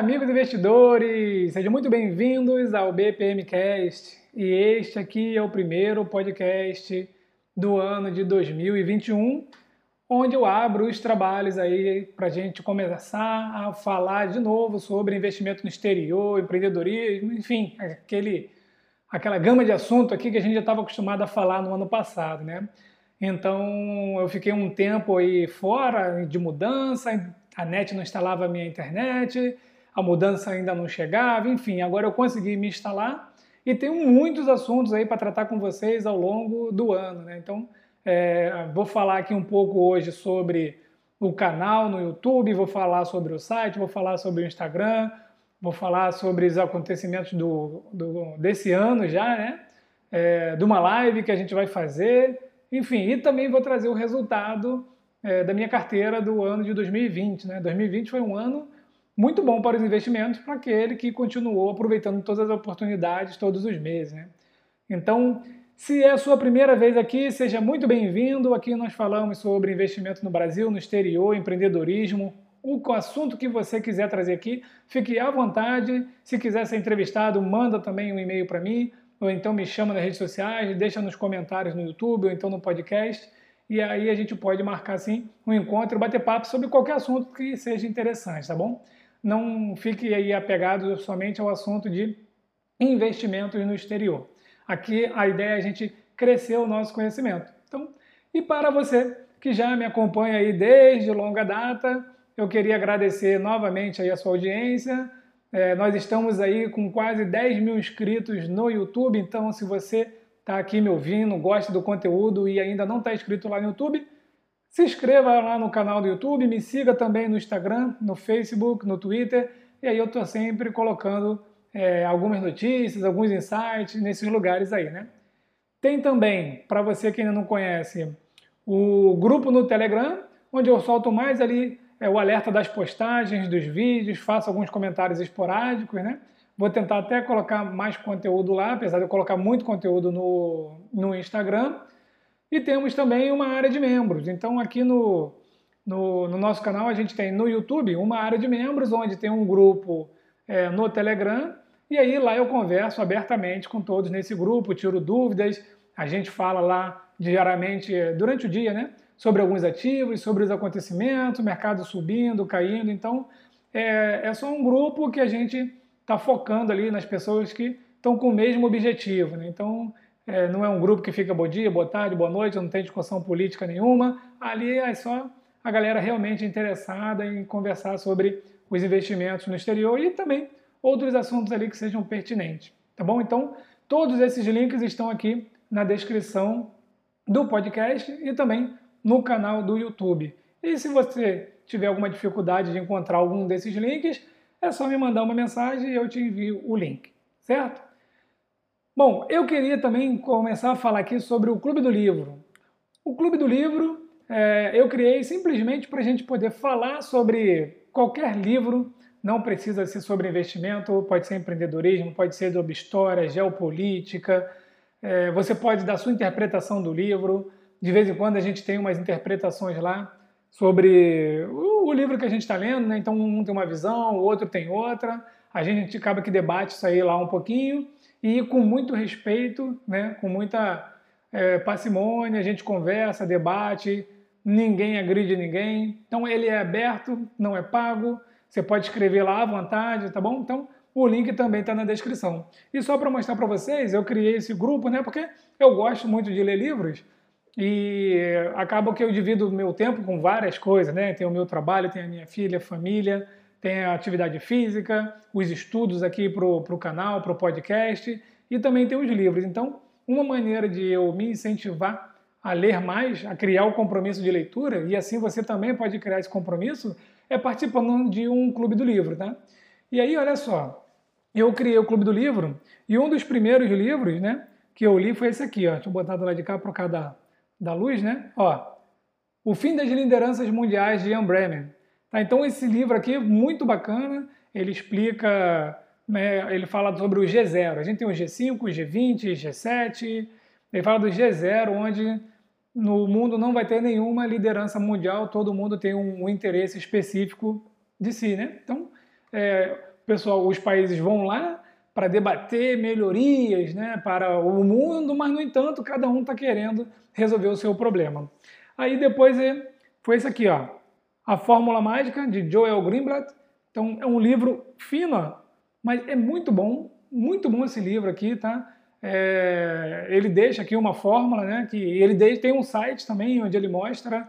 amigos investidores! Sejam muito bem-vindos ao BPMcast. E este aqui é o primeiro podcast do ano de 2021, onde eu abro os trabalhos aí para a gente começar a falar de novo sobre investimento no exterior, empreendedorismo, enfim, aquele, aquela gama de assunto aqui que a gente já estava acostumado a falar no ano passado, né? Então eu fiquei um tempo aí fora de mudança, a net não instalava a minha internet, a mudança ainda não chegava, enfim, agora eu consegui me instalar e tenho muitos assuntos aí para tratar com vocês ao longo do ano, né? Então é, vou falar aqui um pouco hoje sobre o canal no YouTube, vou falar sobre o site, vou falar sobre o Instagram, vou falar sobre os acontecimentos do, do desse ano já, né? É, de uma live que a gente vai fazer, enfim, e também vou trazer o resultado é, da minha carteira do ano de 2020. Né? 2020 foi um ano muito bom para os investimentos, para aquele que continuou aproveitando todas as oportunidades todos os meses. Né? Então, se é a sua primeira vez aqui, seja muito bem-vindo. Aqui nós falamos sobre investimento no Brasil, no exterior, empreendedorismo, o assunto que você quiser trazer aqui, fique à vontade. Se quiser ser entrevistado, manda também um e-mail para mim, ou então me chama nas redes sociais, deixa nos comentários no YouTube ou então no podcast e aí a gente pode marcar assim um encontro, bater papo sobre qualquer assunto que seja interessante, tá bom? Não fique aí apegado somente ao assunto de investimentos no exterior. Aqui a ideia é a gente crescer o nosso conhecimento. Então, e para você que já me acompanha aí desde longa data, eu queria agradecer novamente aí a sua audiência. É, nós estamos aí com quase 10 mil inscritos no YouTube, então se você está aqui me ouvindo, gosta do conteúdo e ainda não está inscrito lá no YouTube, se inscreva lá no canal do YouTube, me siga também no Instagram, no Facebook, no Twitter, e aí eu estou sempre colocando é, algumas notícias, alguns insights nesses lugares aí, né? Tem também, para você que ainda não conhece, o grupo no Telegram, onde eu solto mais ali é, o alerta das postagens, dos vídeos, faço alguns comentários esporádicos, né? Vou tentar até colocar mais conteúdo lá, apesar de eu colocar muito conteúdo no, no Instagram. E temos também uma área de membros. Então, aqui no, no, no nosso canal, a gente tem no YouTube uma área de membros, onde tem um grupo é, no Telegram. E aí lá eu converso abertamente com todos nesse grupo, tiro dúvidas. A gente fala lá diariamente, durante o dia, né? Sobre alguns ativos, sobre os acontecimentos, mercado subindo, caindo. Então, é, é só um grupo que a gente está focando ali nas pessoas que estão com o mesmo objetivo. Né? Então, é, não é um grupo que fica bom dia, boa tarde, boa noite, não tem discussão política nenhuma. Ali é só a galera realmente interessada em conversar sobre os investimentos no exterior e também outros assuntos ali que sejam pertinentes. Tá bom? Então, todos esses links estão aqui na descrição do podcast e também no canal do YouTube. E se você tiver alguma dificuldade de encontrar algum desses links, é só me mandar uma mensagem e eu te envio o link, certo? Bom, eu queria também começar a falar aqui sobre o Clube do Livro. O Clube do Livro é, eu criei simplesmente para a gente poder falar sobre qualquer livro, não precisa ser sobre investimento, pode ser empreendedorismo, pode ser sobre história, geopolítica, é, você pode dar sua interpretação do livro. De vez em quando a gente tem umas interpretações lá sobre o, livro que a gente está lendo, né? Então um tem uma visão, o outro tem outra. A gente acaba que debate isso aí lá um pouquinho e com muito respeito, né? Com muita é, parcimônia, a gente conversa, debate, ninguém agride ninguém. Então ele é aberto, não é pago. Você pode escrever lá à vontade, tá bom? Então o link também está na descrição. E só para mostrar para vocês, eu criei esse grupo, né? Porque eu gosto muito de ler livros. E acaba que eu divido meu tempo com várias coisas, né? Tem o meu trabalho, tem a minha filha, família, tem a atividade física, os estudos aqui para o canal, para o podcast e também tem os livros. Então, uma maneira de eu me incentivar a ler mais, a criar o compromisso de leitura, e assim você também pode criar esse compromisso, é participando de um clube do livro, tá? E aí, olha só, eu criei o clube do livro e um dos primeiros livros, né, que eu li foi esse aqui, ó. Deixa eu botar do lado de cá para cada da luz, né? Ó, O Fim das Lideranças Mundiais de Ian Bremen. Tá, então esse livro aqui é muito bacana, ele explica, né, ele fala sobre o G0. A gente tem o G5, o G20, G7, ele fala do G0, onde no mundo não vai ter nenhuma liderança mundial, todo mundo tem um, um interesse específico de si, né? Então, é, pessoal, os países vão lá para debater melhorias né, para o mundo, mas, no entanto, cada um está querendo resolver o seu problema. Aí depois é, foi esse aqui, ó, A Fórmula Mágica, de Joel Greenblatt. Então, é um livro fino, mas é muito bom, muito bom esse livro aqui, tá? É, ele deixa aqui uma fórmula, né? Que ele tem um site também onde ele mostra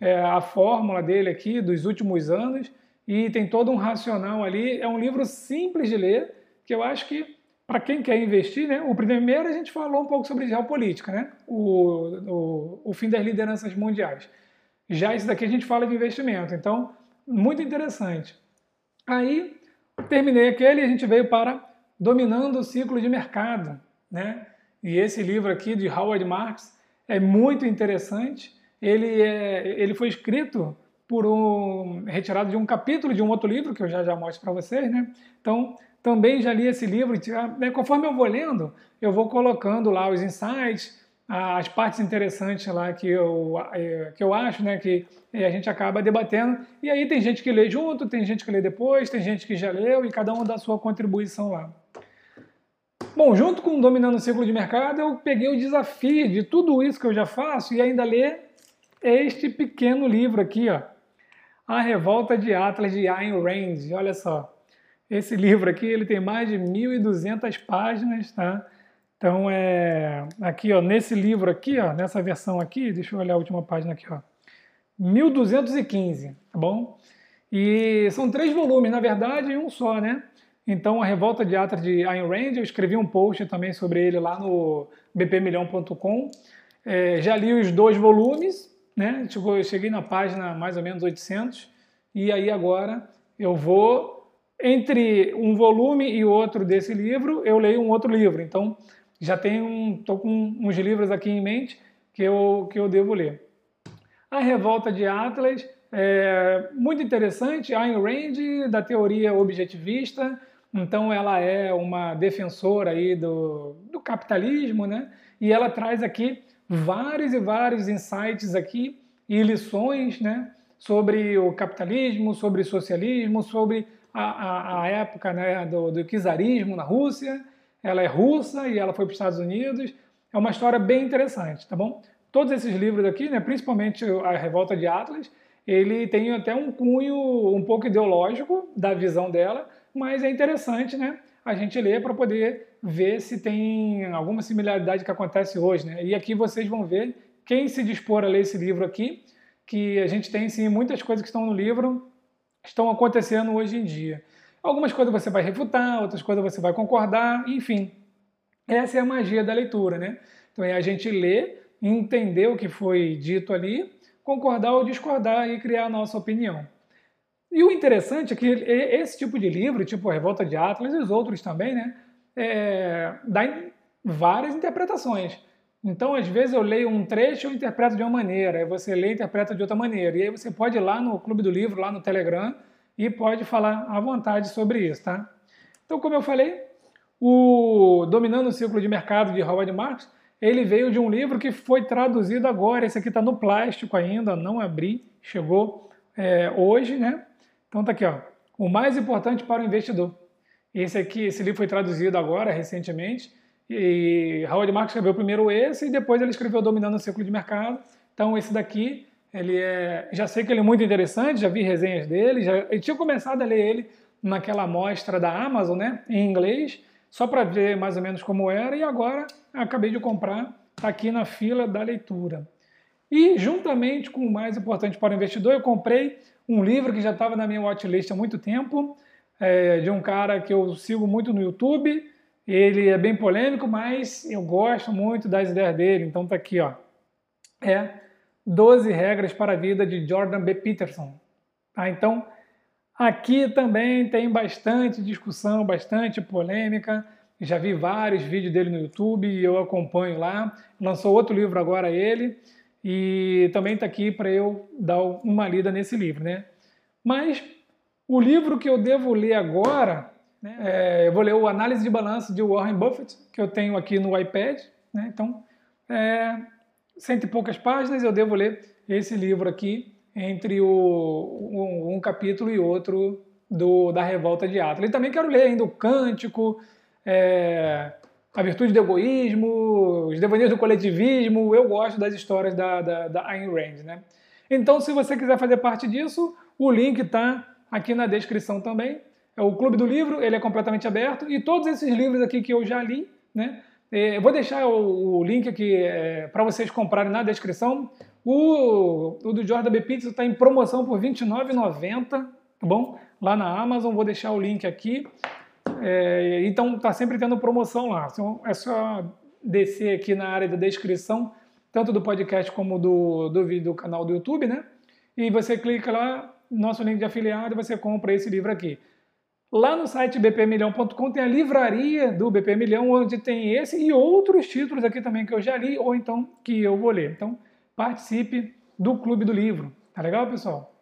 é, a fórmula dele aqui dos últimos anos e tem todo um racional ali. É um livro simples de ler que eu acho que para quem quer investir, né? O primeiro a gente falou um pouco sobre geopolítica, né? O, o, o fim das lideranças mundiais. Já esse daqui a gente fala de investimento, então muito interessante. Aí terminei aquele e a gente veio para dominando o ciclo de mercado né? E esse livro aqui de Howard Marks é muito interessante. Ele, é, ele foi escrito por um retirado de um capítulo de um outro livro que eu já já mostro para vocês, né? Então também já li esse livro. Né, conforme eu vou lendo, eu vou colocando lá os insights, as partes interessantes lá que eu, é, que eu acho, né, que a gente acaba debatendo. E aí tem gente que lê junto, tem gente que lê depois, tem gente que já leu e cada um dá sua contribuição lá. Bom, junto com Dominando o Ciclo de Mercado, eu peguei o desafio de tudo isso que eu já faço e ainda ler este pequeno livro aqui, ó. A Revolta de Atlas de Ayn Rand. Olha só, esse livro aqui ele tem mais de 1.200 páginas, tá? Então é aqui, ó, nesse livro aqui, ó, nessa versão aqui, deixa eu olhar a última página aqui, ó. 1215, tá bom? E são três volumes, na verdade, um só, né? Então, a Revolta de Atlas de Ayn Rand, eu escrevi um post também sobre ele lá no bpmilhão.com. É, já li os dois volumes, né? Eu cheguei na página mais ou menos 800, e aí agora eu vou, entre um volume e outro desse livro, eu leio um outro livro. Então, já tenho, estou com uns livros aqui em mente que eu, que eu devo ler. A Revolta de Atlas, é muito interessante, Ayn Rand, da teoria objetivista, então ela é uma defensora aí do, do capitalismo, né? E ela traz aqui vários e vários insights aqui e lições, né? Sobre o capitalismo, sobre o socialismo, sobre a, a, a época né, do, do czarismo na Rússia. Ela é russa e ela foi para os Estados Unidos. É uma história bem interessante, tá bom? Todos esses livros aqui, né, principalmente a Revolta de Atlas, ele tem até um cunho um pouco ideológico da visão dela, mas é interessante, né? A gente ler para poder ver se tem alguma similaridade que acontece hoje, né? E aqui vocês vão ver quem se dispor a ler esse livro aqui, que a gente tem sim muitas coisas que estão no livro estão acontecendo hoje em dia. Algumas coisas você vai refutar, outras coisas você vai concordar, enfim. Essa é a magia da leitura, né? Então é a gente ler, entender o que foi dito ali, concordar ou discordar e criar a nossa opinião. E o interessante é que esse tipo de livro, tipo Revolta de Atlas e os outros também, né, é, dá várias interpretações. Então, às vezes, eu leio um trecho e interpreto de uma maneira, aí você lê e interpreta de outra maneira. E aí você pode ir lá no Clube do Livro, lá no Telegram, e pode falar à vontade sobre isso, tá? Então, como eu falei, o Dominando o Ciclo de Mercado de Howard Marks, ele veio de um livro que foi traduzido agora. Esse aqui está no plástico ainda, não abri, chegou é, hoje, né? Então tá aqui, ó. O mais importante para o investidor. Esse aqui, esse livro foi traduzido agora, recentemente, e Howard Marks escreveu primeiro esse e depois ele escreveu Dominando o Ciclo de Mercado. Então esse daqui, ele é, já sei que ele é muito interessante, já vi resenhas dele, já eu tinha começado a ler ele naquela amostra da Amazon, né, em inglês, só para ver mais ou menos como era e agora acabei de comprar, está aqui na fila da leitura. E juntamente com o mais importante para o investidor, eu comprei um livro que já estava na minha watchlist há muito tempo, é, de um cara que eu sigo muito no YouTube. Ele é bem polêmico, mas eu gosto muito das ideias dele. Então tá aqui, ó. É 12 regras para a vida de Jordan B. Peterson. Tá? Então, aqui também tem bastante discussão, bastante polêmica. Já vi vários vídeos dele no YouTube e eu acompanho lá. Lançou outro livro agora ele e também está aqui para eu dar uma lida nesse livro, né? Mas o livro que eu devo ler agora, né, é, eu vou ler o Análise de Balanço de Warren Buffett, que eu tenho aqui no iPad, né? Então, é, cento e poucas páginas, eu devo ler esse livro aqui entre o, um, um capítulo e outro do, da revolta de Atlas. E também quero ler ainda o Cântico, é, A Virtude do Egoísmo, Os Devaneios do Coletivismo. Eu gosto das histórias da, da, da Ayn Rand. Né? Então, se você quiser fazer parte disso, o link está aqui na descrição também. É o Clube do Livro, ele é completamente aberto. E todos esses livros aqui que eu já li, né? É, eu vou deixar o, link aqui é, para vocês comprarem na descrição. O, o do Jordan B. Pizza está em promoção por R$ 29,90, tá bom? Lá na Amazon, vou deixar o link aqui. É, então está sempre tendo promoção lá. Então, é só descer aqui na área da descrição, tanto do podcast como do, do vídeo do canal do YouTube, né? E você clica lá, nosso link de afiliado, você compra esse livro aqui. Lá no site bpmilhão.com tem a livraria do BP Milhão, onde tem esse e outros títulos aqui também que eu já li ou então que eu vou ler. Então, participe do Clube do Livro. Tá legal, pessoal?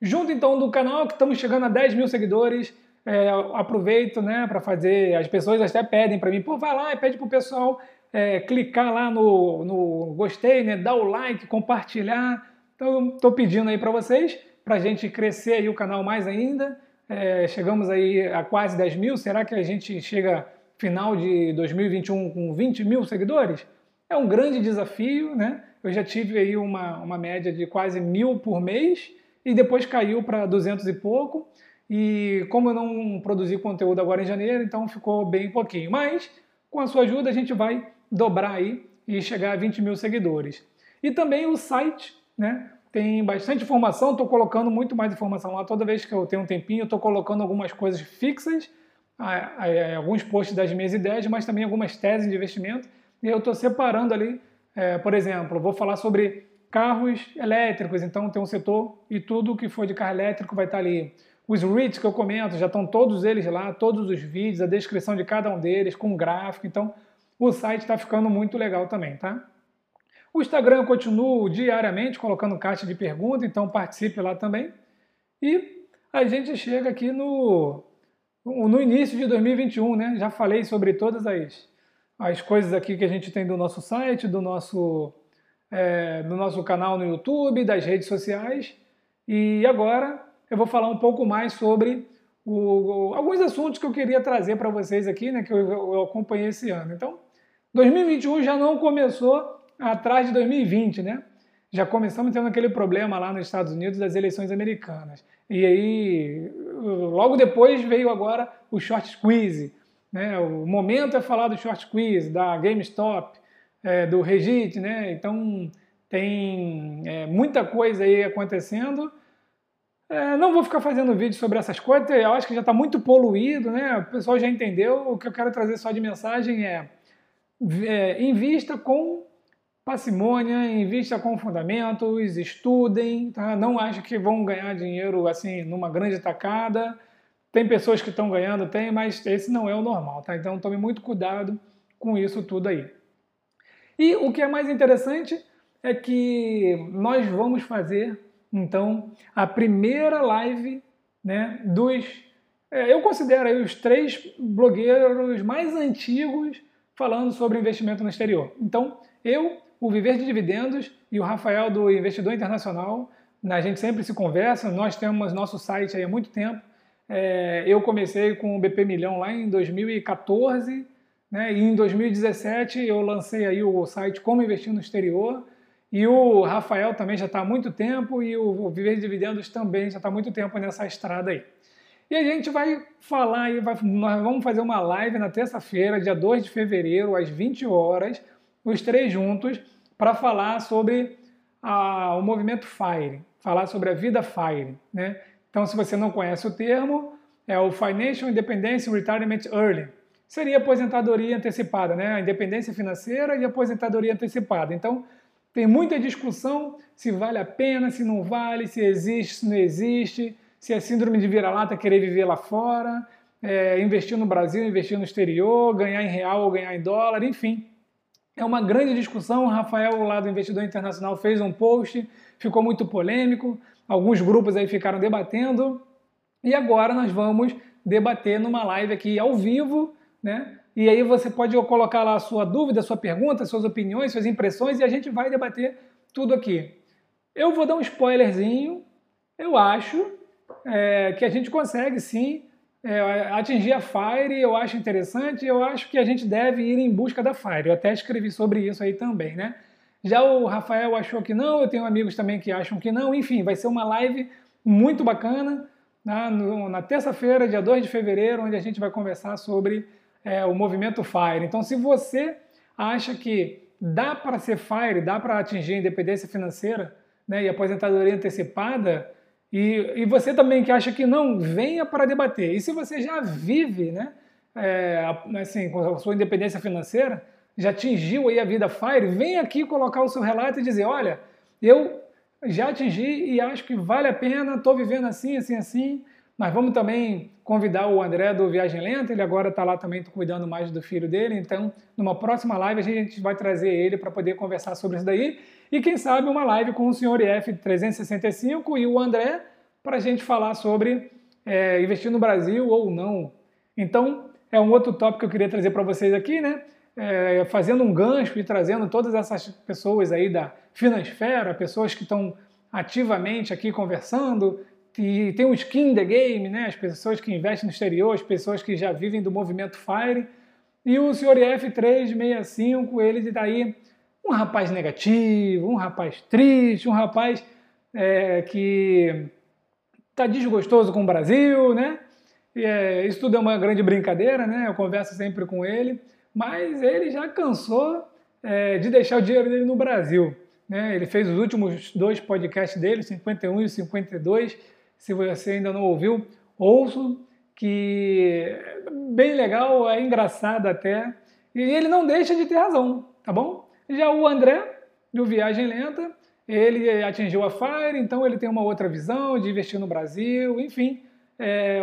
Junto então do canal, que estamos chegando a 10 mil seguidores, é, aproveito né, para fazer. As pessoas até pedem para mim, pô, vai lá e pede para o pessoal é, clicar lá no, no gostei, né, dar o like, compartilhar. Então, estou pedindo aí para vocês, para a gente crescer aí o canal mais ainda. É, chegamos aí a quase 10 mil. Será que a gente chega final de 2021 com 20 mil seguidores? É um grande desafio, né? Eu já tive aí uma, uma média de quase mil por mês e depois caiu para 200 e pouco. E como eu não produzi conteúdo agora em janeiro, então ficou bem pouquinho. Mas com a sua ajuda a gente vai dobrar aí e chegar a 20 mil seguidores. E também o site, né? Tem bastante informação, estou colocando muito mais informação lá. Toda vez que eu tenho um tempinho, estou colocando algumas coisas fixas, alguns posts das minhas ideias, mas também algumas teses de investimento. E eu estou separando ali, é, por exemplo, vou falar sobre carros elétricos, então tem um setor e tudo que for de carro elétrico vai estar ali. Os REITs que eu comento, já estão todos eles lá, todos os vídeos, a descrição de cada um deles, com gráfico, então o site está ficando muito legal também, tá? O Instagram eu continuo diariamente colocando caixa de perguntas, então participe lá também. E a gente chega aqui no, no início de 2021, né? Já falei sobre todas as, as coisas aqui que a gente tem do nosso site, do nosso, é, do nosso canal no YouTube, das redes sociais. E agora eu vou falar um pouco mais sobre o, alguns assuntos que eu queria trazer para vocês aqui, né? Que eu, eu acompanhei esse ano. Então, 2021 já não começou atrás de 2020, né? Já começamos tendo aquele problema lá nos Estados Unidos das eleições americanas. E aí, logo depois veio agora o short squeeze. Né? O momento é falar do short squeeze, da GameStop, é, do Regit, né? Então tem é, muita coisa aí acontecendo. É, não vou ficar fazendo vídeo sobre essas coisas, eu acho que já está muito poluído, né? O pessoal já entendeu. O que eu quero trazer só de mensagem é, é invista com parcimônia, invista com fundamentos, estudem, tá? não achem que vão ganhar dinheiro assim numa grande tacada. Tem pessoas que estão ganhando, tem, mas esse não é o normal, tá? Então tome muito cuidado com isso tudo aí. E o que é mais interessante é que nós vamos fazer então a primeira live, né, dos é, eu considero aí os três blogueiros mais antigos falando sobre investimento no exterior. Então, eu o Viver de Dividendos e o Rafael do Investidor Internacional. A gente sempre se conversa, nós temos nosso site há muito tempo. É, eu comecei com o BP Milhão lá em 2014, né, e em 2017 eu lancei aí o site Como Investir no Exterior. E o Rafael também já está há muito tempo e o Viver de Dividendos também já está há muito tempo nessa estrada aí. E a gente vai falar aí, vai, nós vamos fazer uma live na terça-feira, dia 2 de fevereiro, às 20 horas, os três juntos, para falar sobre a, o movimento FIRE, falar sobre a vida FIRE. Né? Então, se você não conhece o termo, é o Financial Independence Retirement Early. Seria aposentadoria antecipada, né? a independência financeira e aposentadoria antecipada. Então, tem muita discussão se vale a pena, se não vale, se existe, se não existe, se é síndrome de vira-lata querer viver lá fora, é, investir no Brasil, investir no exterior, ganhar em real ou ganhar em dólar, enfim. É uma grande discussão. O Rafael, lá do Investidor Internacional, fez um post, ficou muito polêmico. Alguns grupos aí ficaram debatendo. E agora nós vamos debater numa live aqui ao vivo, né? E aí você pode colocar lá a sua dúvida, a sua pergunta, suas opiniões, suas impressões e a gente vai debater tudo aqui. Eu vou dar um spoilerzinho. Eu acho é, que a gente consegue sim é, atingir a FIRE, eu acho interessante, eu acho que a gente deve ir em busca da FIRE. Eu até escrevi sobre isso aí também, né? Já o Rafael achou que não, eu tenho amigos também que acham que não, enfim, vai ser uma live muito bacana na, na terça-feira, dia 2 de fevereiro, onde a gente vai conversar sobre é, o movimento FIRE. Então, se você acha que dá para ser FIRE, dá para atingir a independência financeira né, e aposentadoria antecipada, e, e, você também que acha que não, venha para debater. E se você já vive né, é, assim, com a sua independência financeira, já atingiu aí a vida FIRE, vem aqui colocar o seu relato e dizer, olha, eu já atingi e acho que vale a pena, estou vivendo assim, assim, assim. Mas vamos também convidar o André do Viagem Lenta, ele agora está lá também cuidando mais do filho dele, então numa próxima live a gente vai trazer ele para poder conversar sobre isso daí. E quem sabe uma live com o senhor IF 365 e o André para a gente falar sobre é, investir no Brasil ou não. Então é um outro tópico que eu queria trazer para vocês aqui, né? É, fazendo um gancho e trazendo todas essas pessoas aí da Finansfera, pessoas que estão ativamente aqui conversando, e tem um skin in the game, né? as pessoas que investem no exterior, as pessoas que já vivem do movimento FIRE. E o senhor IF365, ele está aí um rapaz negativo, um rapaz triste, um rapaz é, que está desgostoso com o Brasil, né? E, é, isso tudo é uma grande brincadeira, né? Eu converso sempre com ele, mas ele já cansou é, de deixar o dinheiro dele no Brasil. Né? Ele fez os últimos dois podcasts dele, 51 e 52, se você ainda não ouviu, ouço, que é bem legal, é engraçado até. E ele não deixa de ter razão, tá bom? Já o André, do Viagem Lenta, ele atingiu a FIRE, então ele tem uma outra visão de investir no Brasil, enfim. É,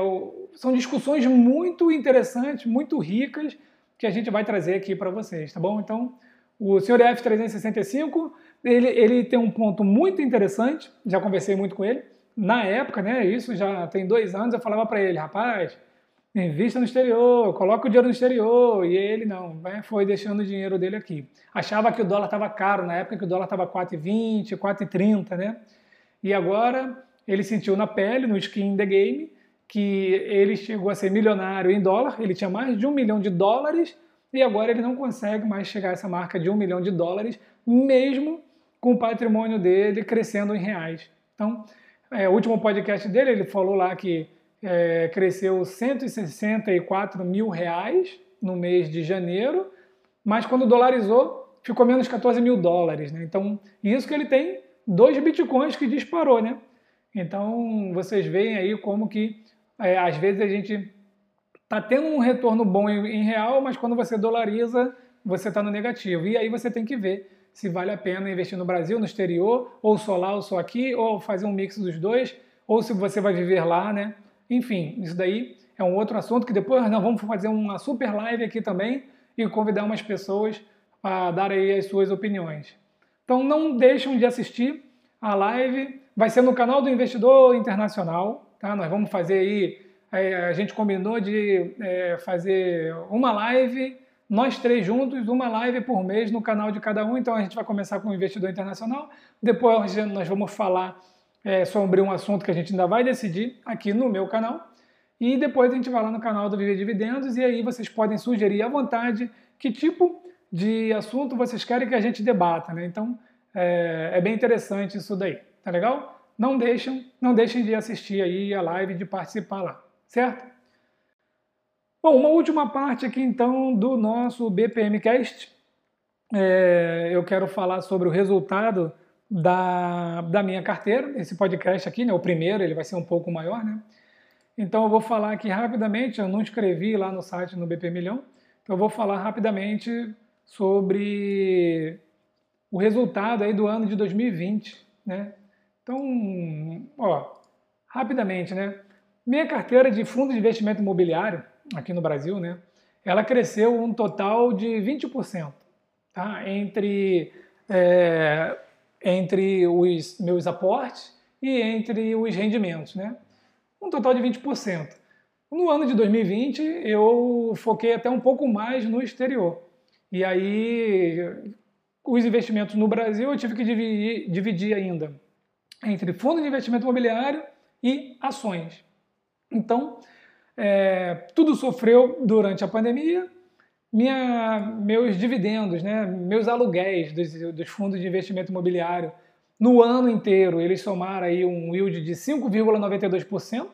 são discussões muito interessantes, muito ricas, que a gente vai trazer aqui para vocês, tá bom? Então, o senhor F365, ele, ele tem um ponto muito interessante, já conversei muito com ele, na época, né, isso já tem dois anos, eu falava para ele, rapaz, invista no exterior, coloca o dinheiro no exterior. E ele não, foi deixando o dinheiro dele aqui. Achava que o dólar estava caro, na época que o dólar estava 4,20, 4,30, né? E agora ele sentiu na pele, no skin the game, que ele chegou a ser milionário em dólar, ele tinha mais de um milhão de dólares e agora ele não consegue mais chegar a essa marca de um milhão de dólares, mesmo com o patrimônio dele crescendo em reais. Então, é, o último podcast dele, ele falou lá que é, cresceu 164 mil reais no mês de janeiro, mas quando dolarizou, ficou menos 14 mil dólares. Né? Então, isso que ele tem dois bitcoins que disparou, né? Então, vocês veem aí como que, é, às vezes, a gente está tendo um retorno bom em, em real, mas quando você dolariza, você está no negativo. E aí você tem que ver se vale a pena investir no Brasil, no exterior, ou só lá ou só aqui, ou fazer um mix dos dois, ou se você vai viver lá, né? Enfim, isso daí é um outro assunto que depois nós vamos fazer uma super live aqui também e convidar umas pessoas para dar aí as suas opiniões. Então não deixem de assistir a live, vai ser no canal do Investidor Internacional, tá? Nós vamos fazer aí, é, a gente combinou de é, fazer uma live nós três juntos, uma live por mês no canal de cada um. Então a gente vai começar com o investidor internacional, depois nós vamos falar é, sobre um assunto que a gente ainda vai decidir aqui no meu canal. E depois a gente vai lá no canal do Viver Dividendos e aí vocês podem sugerir à vontade que tipo de assunto vocês querem que a gente debata. Né? Então é, é bem interessante isso daí, tá legal? Não deixem, não deixem de assistir aí a live, de participar lá, certo? Bom, uma última parte aqui então do nosso BPMcast. É, eu quero falar sobre o resultado da, da minha carteira, esse podcast aqui, né, o primeiro, ele vai ser um pouco maior, né? Então eu vou falar aqui rapidamente, eu não escrevi lá no site no BP Milhão, então eu vou falar rapidamente sobre o resultado aí do ano de 2020, né? Então, ó, rapidamente, né? Minha carteira de fundo de investimento imobiliário, aqui no Brasil, né, ela cresceu um total de 20%, tá? entre, é, entre os meus aportes e entre os rendimentos. Né? Um total de 20%. No ano de 2020, eu foquei até um pouco mais no exterior. E aí, os investimentos no Brasil eu tive que dividir, dividir ainda entre fundo de investimento imobiliário e ações. Então, é, tudo sofreu durante a pandemia. Minha, meus dividendos, né, meus aluguéis dos, dos fundos de investimento imobiliário, no ano inteiro, eles somaram aí um yield de 5,92%.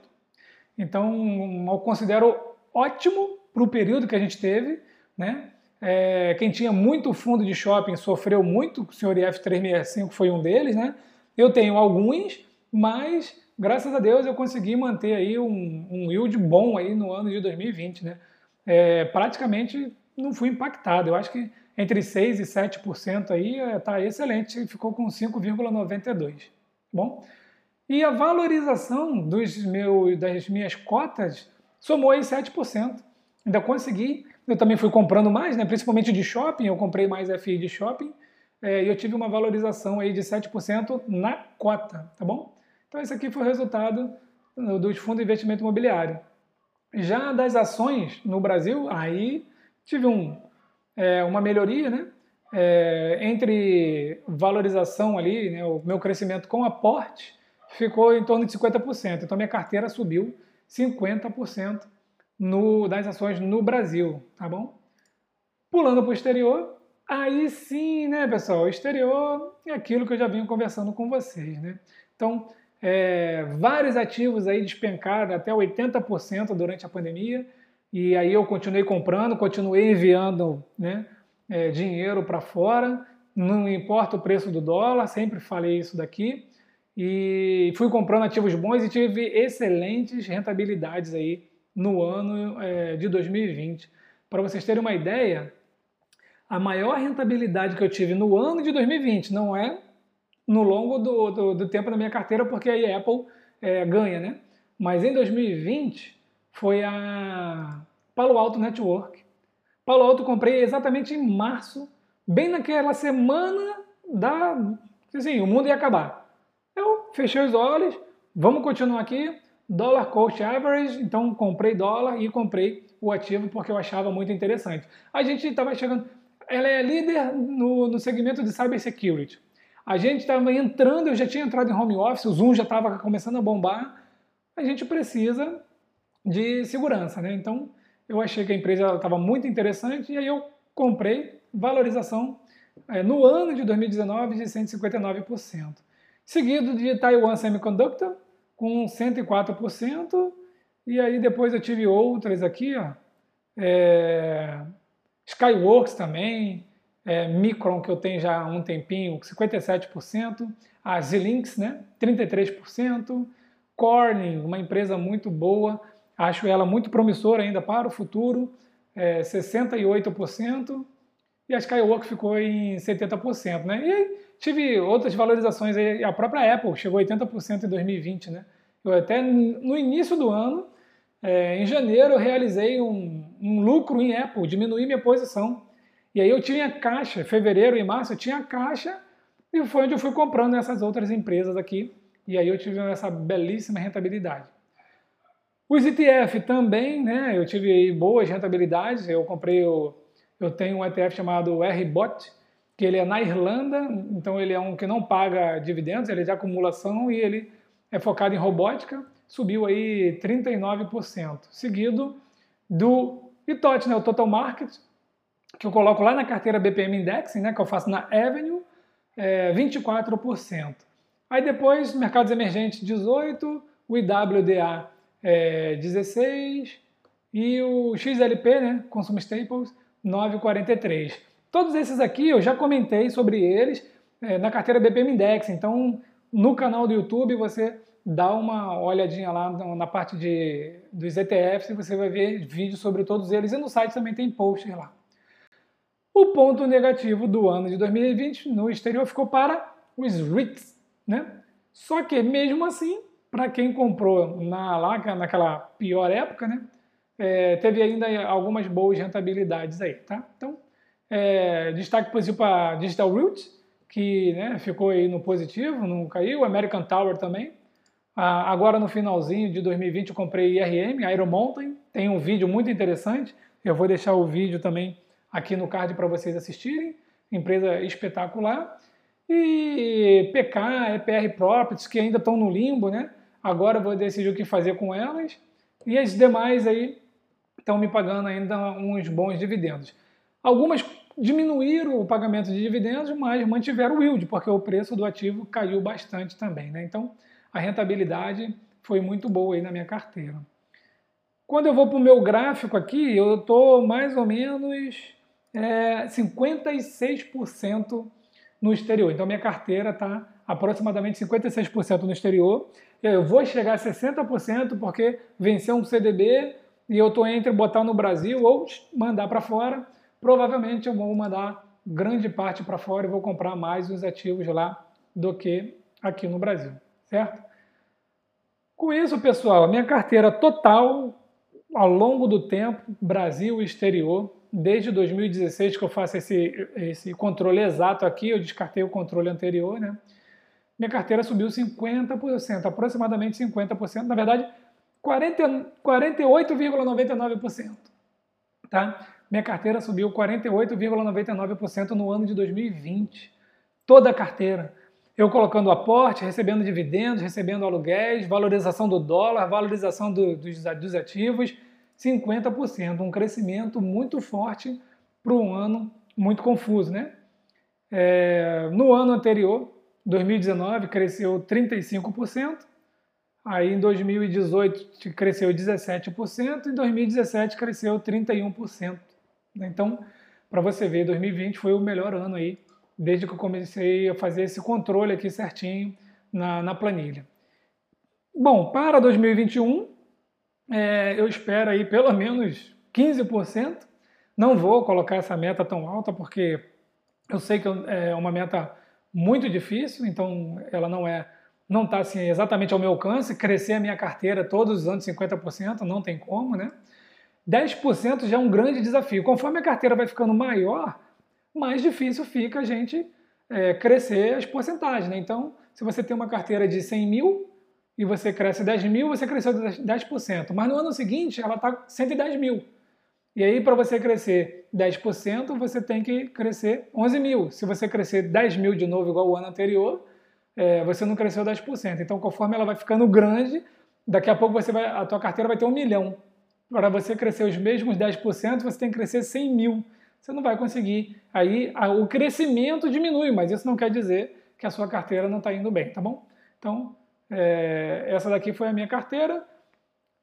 Então, eu considero ótimo para o período que a gente teve. Né? É, quem tinha muito fundo de shopping sofreu muito, o senhor IF365 foi um deles. Né? Eu tenho alguns, mas graças a Deus eu consegui manter aí um, um yield bom aí no ano de 2020, né? É, praticamente não fui impactado. Eu acho que entre 6% e 7% aí está é, excelente, ficou com 5,92%. Tá bom? E a valorização dos meus, das minhas cotas somou aí 7%. Ainda consegui, eu também fui comprando mais, né? principalmente de shopping, eu comprei mais FI de shopping, é, e eu tive uma valorização aí de 7% na cota, tá bom? Então, esse aqui foi o resultado dos fundos de investimento imobiliário. Já das ações no Brasil, aí tive um, é, uma melhoria, né? É, entre valorização ali, né, o meu crescimento com aporte ficou em torno de 50%. Então, minha carteira subiu 50% no, das ações no Brasil, tá bom? Pulando para o exterior, aí sim, né, pessoal? O exterior é aquilo que eu já vinha conversando com vocês, né? Então, é, vários ativos aí despencaram até 80% durante a pandemia, e aí eu continuei comprando, continuei enviando né, é, dinheiro para fora, não importa o preço do dólar, sempre falei isso daqui, e fui comprando ativos bons e tive excelentes rentabilidades aí no ano é, de 2020. Para vocês terem uma ideia, a maior rentabilidade que eu tive no ano de 2020 não é no longo do, do, do tempo da minha carteira, porque aí a Apple é, ganha, né? Mas em 2020 foi a Palo Alto Network. Palo Alto comprei exatamente em março, bem naquela semana da. Assim, o mundo ia acabar. Eu fechei os olhos, vamos continuar aqui. Dollar Cost Average, então comprei dólar e comprei o ativo porque eu achava muito interessante. A gente estava chegando. Ela é líder no, no segmento de cybersecurity. A gente estava entrando, eu já tinha entrado em home office, o Zoom já estava começando a bombar. A gente precisa de segurança, né? Então eu achei que a empresa estava muito interessante e aí eu comprei valorização é, no ano de 2019 de 159%. Seguido de Taiwan Semiconductor com 104%. E aí depois eu tive outras aqui, ó. É, Skyworks também, é, Micron, que eu tenho já há um tempinho, 57%, a Xilinx, né, 33%, Corning, uma empresa muito boa, acho ela muito promissora ainda para o futuro, é, 68%, e a Skywork ficou em 70%, né? E tive outras valorizações, aí, a própria Apple chegou a 80% em 2020, né? Eu até no início do ano, é, em janeiro, eu realizei um, um lucro em Apple, diminuí minha posição, e aí eu tinha caixa, fevereiro e março eu tinha caixa e foi onde eu fui comprando essas outras empresas aqui. E aí eu tive essa belíssima rentabilidade. Os ETF também, né? Eu tive boas rentabilidades. Eu comprei, o, eu tenho um ETF chamado RBOT, que ele é na Irlanda, então ele é um que não paga dividendos, ele é de acumulação e ele é focado em robótica, subiu aí 39%, seguido do ITOT, né, o Total Market, que eu coloco lá na carteira BPM Indexing, né, que eu faço na Avenue, é 24%. Aí depois, mercados emergentes 18%, o IWDA é 16% e o XLP, né, Consumer Staples, 9,43%. Todos esses aqui eu já comentei sobre eles é, na carteira BPM Index, então no canal do YouTube você dá uma olhadinha lá na parte de, dos ETFs e você vai ver vídeos sobre todos eles e no site também tem posts lá. O ponto negativo do ano de 2020 no exterior ficou para os REITs, né? Só que mesmo assim, para quem comprou na, lá, naquela pior época, né? É, teve ainda algumas boas rentabilidades aí, tá? Então, é, destaque positivo para Digital Root, que né, ficou aí no positivo, não caiu, American Tower também. Ah, agora no finalzinho de 2020 eu comprei IRM, Iron Mountain, tem um vídeo muito interessante, eu vou deixar o vídeo também aqui no card para vocês assistirem. Empresa espetacular. E PK, EPR Properties, que ainda estão no limbo, né? agora vou decidir o que fazer com elas. E as demais aí estão me pagando ainda uns bons dividendos. Algumas diminuíram o pagamento de dividendos, mas mantiveram o yield, porque o preço do ativo caiu bastante também. Né? Então, a rentabilidade foi muito boa aí na minha carteira. Quando eu vou para o meu gráfico aqui, eu estou mais ou menos é, 56% no exterior. Então, minha carteira está aproximadamente 56% no exterior. Eu vou chegar a 60% porque venceu um CDB e eu estou entre botar no Brasil ou mandar para fora. Provavelmente eu vou mandar grande parte para fora e vou comprar mais os ativos lá do que aqui no Brasil, certo? Com isso, pessoal, minha carteira total ao longo do tempo, Brasil e exterior, desde 2016 que eu faço esse, esse controle exato aqui, eu descartei o controle anterior, né? Minha carteira subiu 50%, aproximadamente 50%, na verdade, 48,99%. Tá? Minha carteira subiu 48,99% no ano de 2020. Toda a carteira. Eu colocando aporte, recebendo dividendos, recebendo aluguéis, valorização do dólar, valorização do, dos, dos ativos, 50%. Um crescimento muito forte para um ano muito confuso. Né? É, no ano anterior, 2019, cresceu 35%. Aí em 2018 cresceu 17%, em 2017 cresceu 31%. Então, para você ver, 2020 foi o melhor ano aí, desde que eu comecei a fazer esse controle aqui certinho na, na planilha. Bom, para 2021, é, eu espero aí pelo menos 15%. Não vou colocar essa meta tão alta, porque eu sei que é uma meta muito difícil, então ela não é não está assim, exatamente ao meu alcance, crescer a minha carteira todos os anos 50%, não tem como, né? 10% já é um grande desafio. Conforme a carteira vai ficando maior, mais difícil fica a gente é, crescer as porcentagens. Né? Então, se você tem uma carteira de 100 mil e você cresce 10 mil, você cresceu 10%. Mas no ano seguinte, ela está 110 mil. E aí, para você crescer 10%, você tem que crescer 11 mil. Se você crescer 10 mil de novo, igual o ano anterior, é, você não cresceu 10%. Então, conforme ela vai ficando grande, daqui a pouco você vai, a tua carteira vai ter um milhão. Para você crescer os mesmos 10%, você tem que crescer 100 mil. Você não vai conseguir. Aí a, o crescimento diminui, mas isso não quer dizer que a sua carteira não está indo bem, tá bom? Então, é, essa daqui foi a minha carteira.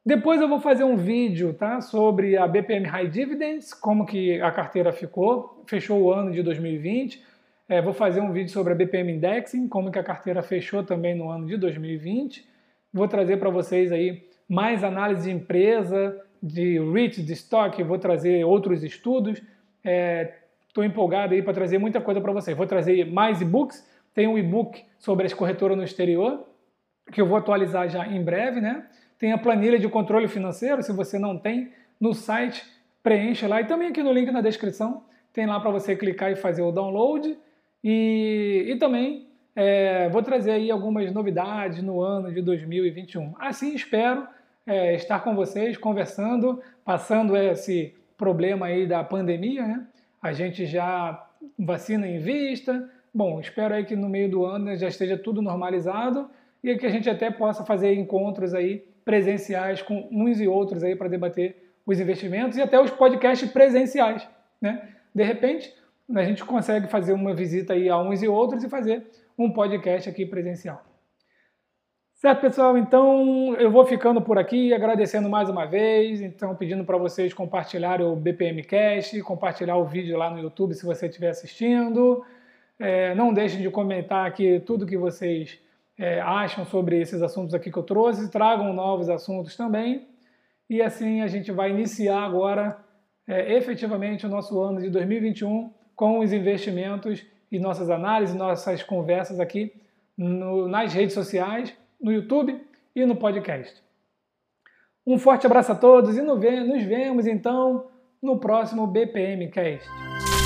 Depois eu vou fazer um vídeo tá, sobre a BPM High Dividends, como que a carteira ficou, fechou o ano de 2020. É, vou fazer um vídeo sobre a BPM Indexing, como que a carteira fechou também no ano de 2020. Vou trazer para vocês aí mais análise de empresa, de REIT, de estoque, vou trazer outros estudos. Estou é, empolgado aí para trazer muita coisa para vocês. Vou trazer mais e-books. Tem um e-book sobre as corretoras no exterior, que eu vou atualizar já em breve, né? Tem a planilha de controle financeiro, se você não tem, no site, preencha lá. E também aqui no link na descrição, tem lá para você clicar e fazer o download. E, e também é, vou trazer aí algumas novidades no ano de 2021. Assim espero é, estar com vocês conversando, passando esse problema aí da pandemia, né? A gente já vacina em vista. Bom, espero aí que no meio do ano já esteja tudo normalizado e que a gente até possa fazer encontros aí presenciais com uns e outros aí para debater os investimentos e até os podcasts presenciais, né? De repente, a gente consegue fazer uma visita aí a uns e outros e fazer um podcast aqui presencial. Certo, pessoal? Então eu vou ficando por aqui, agradecendo mais uma vez, então pedindo para vocês compartilharem o BPM Cast, compartilhar o vídeo lá no YouTube se você estiver assistindo. É, não deixem de comentar aqui tudo que vocês é, acham sobre esses assuntos aqui que eu trouxe, tragam novos assuntos também. E assim a gente vai iniciar agora é, efetivamente o nosso ano de 2021 com os investimentos e nossas análises, nossas conversas aqui no, nas redes sociais, no YouTube e no podcast. Um forte abraço a todos e nos vemos então no próximo BPM Cast.